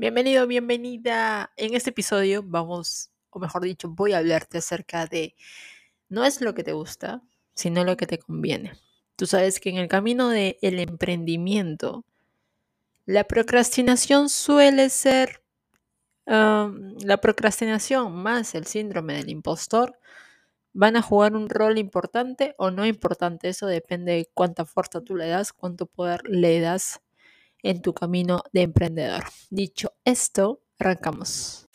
Bienvenido, bienvenida. En este episodio vamos, o mejor dicho, voy a hablarte acerca de no es lo que te gusta, sino lo que te conviene. Tú sabes que en el camino del emprendimiento, la procrastinación suele ser la procrastinación más el síndrome del impostor van a jugar un rol importante o no importante. Eso depende de cuánta fuerza tú le das, cuánto poder le das en tu camino de emprendedor. Dicho esto, arrancamos.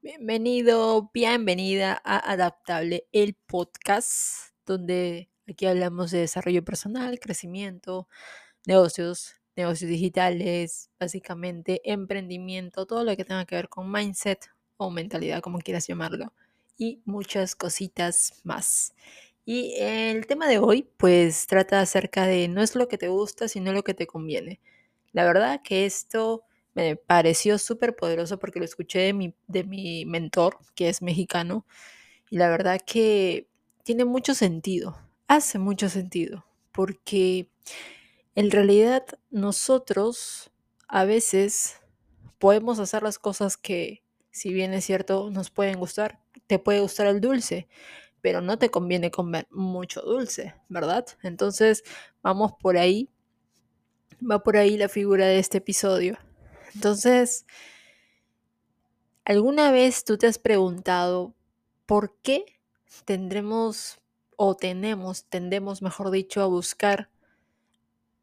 Bienvenido, bienvenida a Adaptable, el podcast donde aquí hablamos de desarrollo personal, crecimiento, negocios, negocios digitales, básicamente emprendimiento, todo lo que tenga que ver con mindset o mentalidad, como quieras llamarlo, y muchas cositas más. Y el tema de hoy, pues trata acerca de no es lo que te gusta, sino lo que te conviene. La verdad que esto me pareció súper poderoso porque lo escuché de mi, de mi mentor, que es mexicano, y la verdad que tiene mucho sentido, hace mucho sentido, porque en realidad nosotros a veces podemos hacer las cosas que, si bien es cierto, nos pueden gustar. Te puede gustar el dulce, pero no te conviene comer mucho dulce, ¿verdad? Entonces, vamos por ahí. Va por ahí la figura de este episodio. Entonces, ¿alguna vez tú te has preguntado por qué tendremos o tenemos, tendemos, mejor dicho, a buscar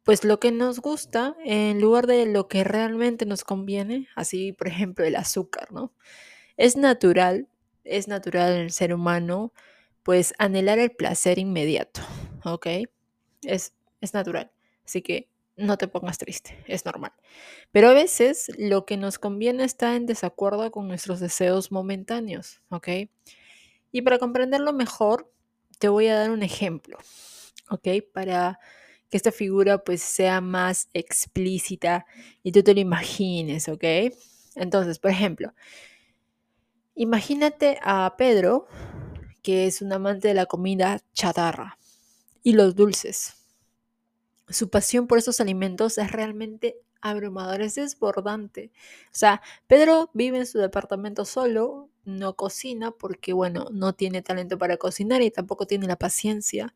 pues lo que nos gusta en lugar de lo que realmente nos conviene, así por ejemplo el azúcar, ¿no? Es natural, es natural en el ser humano, pues anhelar el placer inmediato, ¿ok? Es, es natural, así que no te pongas triste, es normal. Pero a veces lo que nos conviene está en desacuerdo con nuestros deseos momentáneos, ¿ok? Y para comprenderlo mejor, te voy a dar un ejemplo, ¿ok? Para que esta figura pues sea más explícita y tú te lo imagines, ¿ok? Entonces, por ejemplo, imagínate a Pedro, que es un amante de la comida chatarra y los dulces. Su pasión por esos alimentos es realmente abrumadora, es desbordante. O sea, Pedro vive en su departamento solo, no cocina porque, bueno, no tiene talento para cocinar y tampoco tiene la paciencia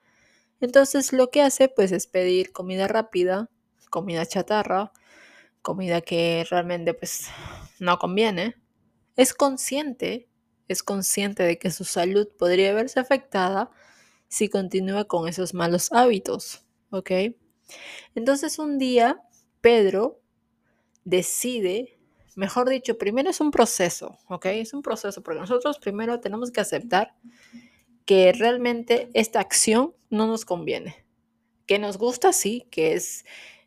entonces lo que hace pues es pedir comida rápida, comida chatarra, comida que realmente pues no conviene. Es consciente, es consciente de que su salud podría verse afectada si continúa con esos malos hábitos, ¿ok? Entonces un día Pedro decide, mejor dicho, primero es un proceso, ¿ok? Es un proceso porque nosotros primero tenemos que aceptar que realmente esta acción no nos conviene. Que nos gusta, sí, que es,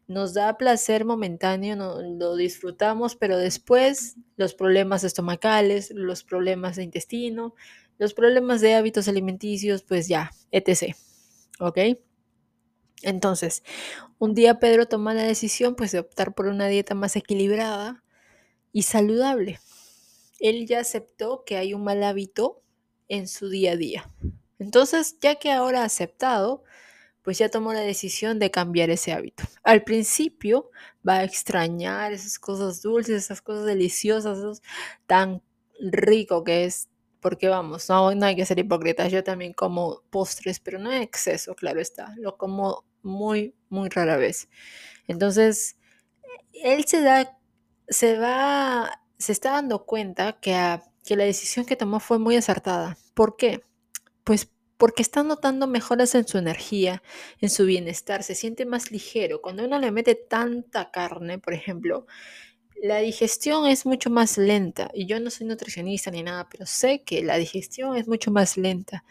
nos da placer momentáneo, no, lo disfrutamos, pero después los problemas estomacales, los problemas de intestino, los problemas de hábitos alimenticios, pues ya, etc. ¿Ok? Entonces, un día Pedro toma la decisión pues de optar por una dieta más equilibrada y saludable. Él ya aceptó que hay un mal hábito en su día a día. Entonces, ya que ahora ha aceptado, pues ya tomó la decisión de cambiar ese hábito. Al principio va a extrañar esas cosas dulces, esas cosas deliciosas, tan rico que es, porque vamos, no, no hay que ser hipócritas, yo también como postres, pero no en exceso, claro está, lo como muy, muy rara vez. Entonces, él se da, se va, se está dando cuenta que, que la decisión que tomó fue muy acertada. ¿Por qué? Pues porque está notando mejoras en su energía, en su bienestar, se siente más ligero. Cuando uno le mete tanta carne, por ejemplo, la digestión es mucho más lenta. Y yo no soy nutricionista ni nada, pero sé que la digestión es mucho más lenta.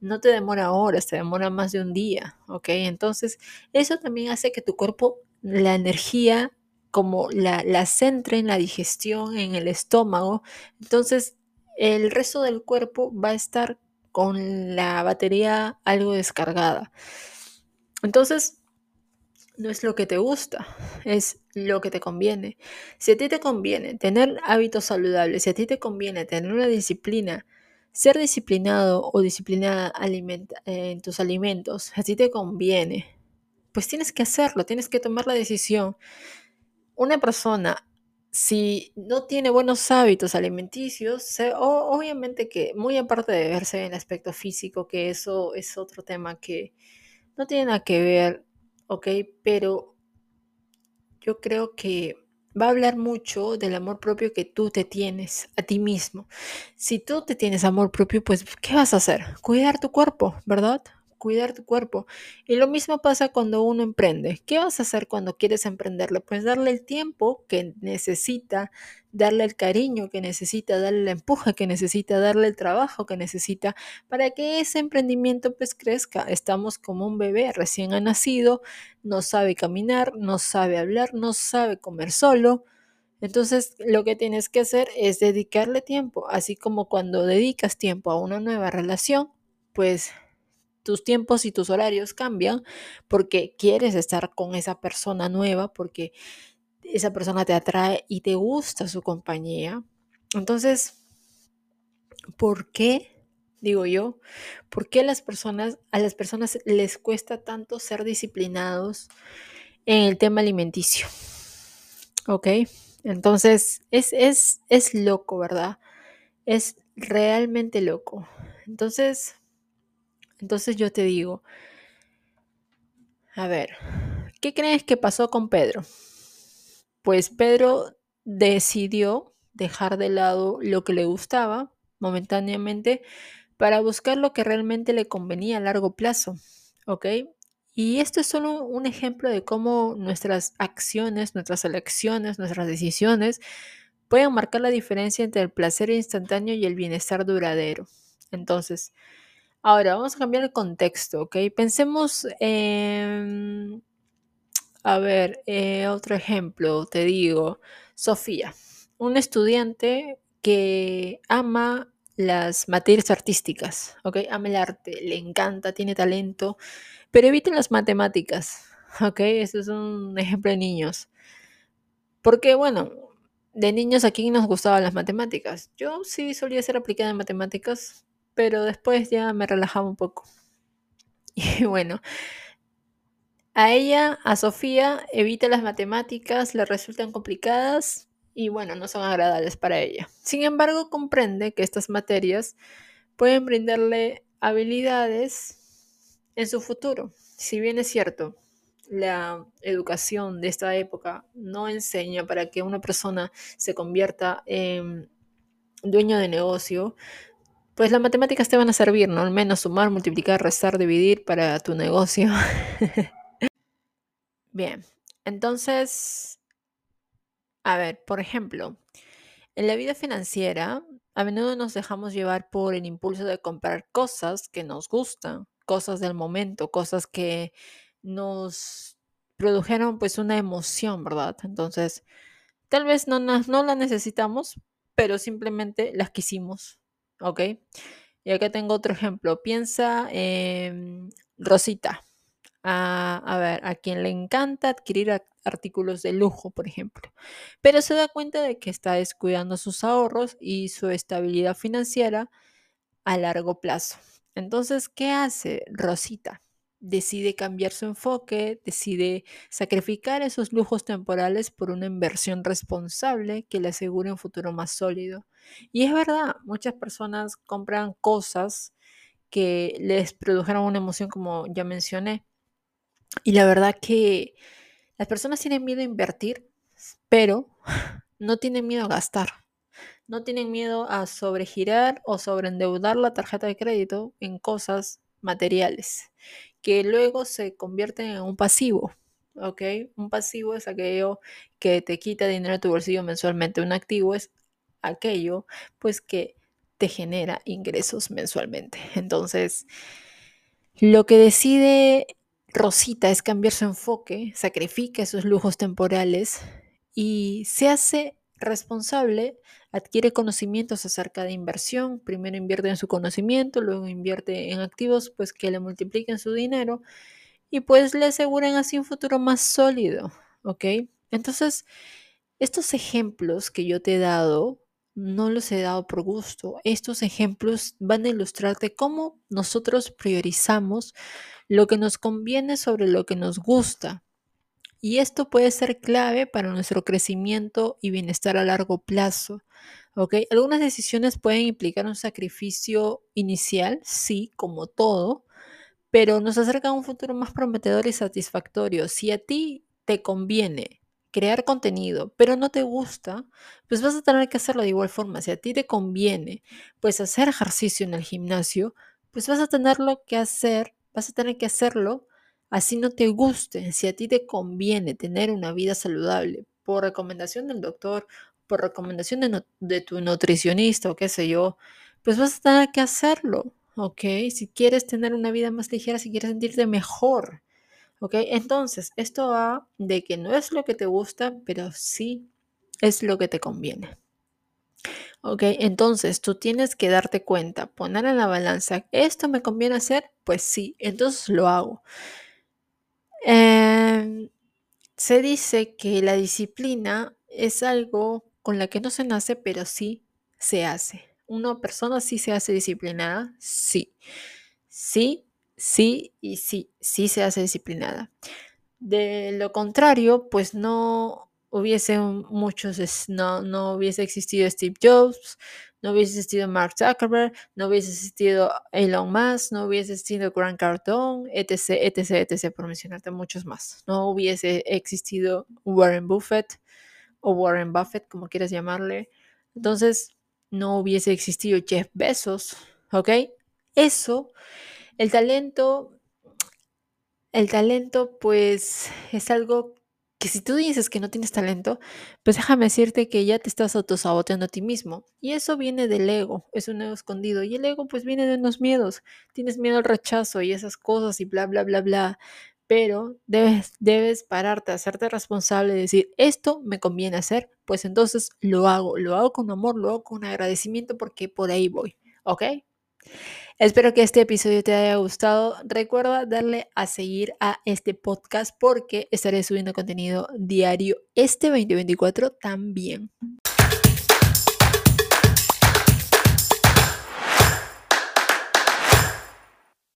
No te demora horas, te demora más de un día, ¿ok? Entonces, eso también hace que tu cuerpo, la energía, como la, la centre en la digestión, en el estómago. Entonces, el resto del cuerpo va a estar con la batería algo descargada. Entonces, no es lo que te gusta, es lo que te conviene. Si a ti te conviene tener hábitos saludables, si a ti te conviene tener una disciplina, ser disciplinado o disciplinada en tus alimentos, a ti te conviene, pues tienes que hacerlo, tienes que tomar la decisión. Una persona, si no tiene buenos hábitos alimenticios, obviamente que muy aparte de verse en el aspecto físico, que eso es otro tema que no tiene nada que ver ¿ok? Pero yo creo que va a hablar mucho del amor propio que tú te tienes a ti mismo. Si tú te tienes amor propio, pues ¿qué vas a hacer? Cuidar tu cuerpo, ¿verdad? Cuidar tu cuerpo. Y lo mismo pasa cuando uno emprende. ¿Qué vas a hacer cuando quieres emprenderle? Pues darle el tiempo que necesita, darle el cariño que necesita, darle la empuje que necesita, darle el trabajo que necesita para que ese emprendimiento pues crezca. Estamos como un bebé recién ha nacido, no sabe caminar, no sabe hablar, no sabe comer solo. Entonces, lo que tienes que hacer es dedicarle tiempo, así como cuando dedicas tiempo a una nueva relación, pues tus tiempos y tus horarios cambian porque quieres estar con esa persona nueva, porque esa persona te atrae y te gusta su compañía. Entonces, ¿por qué, digo yo, por qué las personas, a las personas les cuesta tanto ser disciplinados en el tema alimenticio? ¿Ok? Entonces, es, es, es loco, ¿verdad? Es realmente loco. Entonces, entonces yo te digo, a ver, ¿qué crees que pasó con Pedro? Pues Pedro decidió dejar de lado lo que le gustaba momentáneamente para buscar lo que realmente le convenía a largo plazo, ¿ok? Y esto es solo un ejemplo de cómo nuestras acciones, nuestras elecciones, nuestras decisiones pueden marcar la diferencia entre el placer instantáneo y el bienestar duradero. Entonces, Ahora, vamos a cambiar el contexto, ¿ok? Pensemos en... A ver, eh, otro ejemplo, te digo, Sofía, un estudiante que ama las materias artísticas, ¿ok? Ama el arte, le encanta, tiene talento, pero evita las matemáticas, ¿ok? Eso es un ejemplo de niños. Porque, bueno, de niños aquí nos gustaban las matemáticas. Yo sí solía ser aplicada en matemáticas, pero después ya me relajaba un poco. Y bueno, a ella, a Sofía, evita las matemáticas, le resultan complicadas y bueno, no son agradables para ella. Sin embargo, comprende que estas materias pueden brindarle habilidades en su futuro. Si bien es cierto, la educación de esta época no enseña para que una persona se convierta en dueño de negocio, pues las matemáticas te van a servir, ¿no? Al menos sumar, multiplicar, restar, dividir para tu negocio. Bien, entonces, a ver, por ejemplo, en la vida financiera, a menudo nos dejamos llevar por el impulso de comprar cosas que nos gustan, cosas del momento, cosas que nos produjeron pues una emoción, ¿verdad? Entonces, tal vez no, no, no la necesitamos, pero simplemente las quisimos ¿ok? Y acá tengo otro ejemplo. Piensa en Rosita. A, a, ver, a quien le encanta adquirir artículos de lujo, por ejemplo, pero se da cuenta de que está descuidando sus ahorros y su estabilidad financiera a largo plazo. Entonces, ¿qué hace Rosita? Decide cambiar su enfoque, decide sacrificar esos lujos temporales por una inversión responsable que le asegure un futuro más sólido. Y es verdad, muchas personas compran cosas que les produjeron una emoción como ya mencioné. Y la verdad que las personas tienen miedo a invertir, pero no tienen miedo a gastar. No tienen miedo a sobregirar o sobreendeudar la tarjeta de crédito en cosas materiales que luego se convierten en un pasivo. ¿Ok? Un pasivo es aquello que te quita dinero de tu bolsillo mensualmente. Un activo es aquello pues que te genera ingresos mensualmente. Entonces, lo que decide Rosita es cambiar su enfoque, sacrifica esos lujos temporales y se hace responsable adquiere conocimientos acerca de inversión, primero invierte en su conocimiento, luego invierte en activos pues que le multipliquen su dinero y pues le aseguren así un futuro más sólido, ¿ok? Entonces, estos ejemplos que yo te he dado, no los he dado por gusto. Estos ejemplos van a ilustrarte cómo nosotros priorizamos lo que nos conviene sobre lo que nos gusta. Y esto puede ser clave para nuestro crecimiento y bienestar a largo plazo. ¿ok? Algunas decisiones pueden implicar un sacrificio inicial, sí, como todo, pero nos acerca a un futuro más prometedor y satisfactorio. Si a ti te conviene crear contenido, pero no te gusta, pues vas a tener que hacerlo de igual forma. Si a ti te conviene, pues hacer ejercicio en el gimnasio, pues vas a tenerlo que hacer, vas a tener que hacerlo así no te guste. Si a ti te conviene tener una vida saludable por recomendación del doctor, por recomendación de, tu nutricionista o qué sé yo, pues vas a tener que hacerlo. ¿ok? Si quieres tener una vida más ligera, si quieres sentirte mejor, ¿ok? Entonces, esto va de que no es lo que te gusta, pero sí es lo que te conviene. ¿Ok? Entonces, tú tienes que darte cuenta, poner en la balanza, ¿esto me conviene hacer? Pues sí, entonces lo hago. Em, se dice que la disciplina es algo con la que no se nace, pero sí se hace. ¿Una persona sí se hace disciplinada? Sí. Sí, sí y sí, sí se hace disciplinada. De lo contrario, pues no hubiese muchos, no, no hubiese existido Steve Jobs, no hubiese existido Mark Zuckerberg, no hubiese existido Elon Musk, no hubiese existido Grant Cardone, etc, etc, etc, por mencionarte muchos más. No hubiese existido Warren Buffett o Warren Buffett, como quieras llamarle. Entonces, no hubiese existido Jeff Bezos, ¿ok? Eso, el talento, el talento pues es algo que si tú dices que no tienes talento, pues déjame decirte que ya te estás autosaboteando a ti mismo. Y eso viene del ego, es un ego escondido. Y el ego pues viene de unos miedos. Tienes miedo al rechazo y esas cosas y bla, bla, bla, bla. Pero debes, debes pararte, hacerte responsable y decir, esto me conviene hacer, pues entonces lo hago. Lo hago con amor, lo hago con agradecimiento porque por ahí voy. ¿Ok? Espero que este episodio te haya gustado. Recuerda darle a seguir a este podcast porque estaré subiendo contenido diario este 2024 también.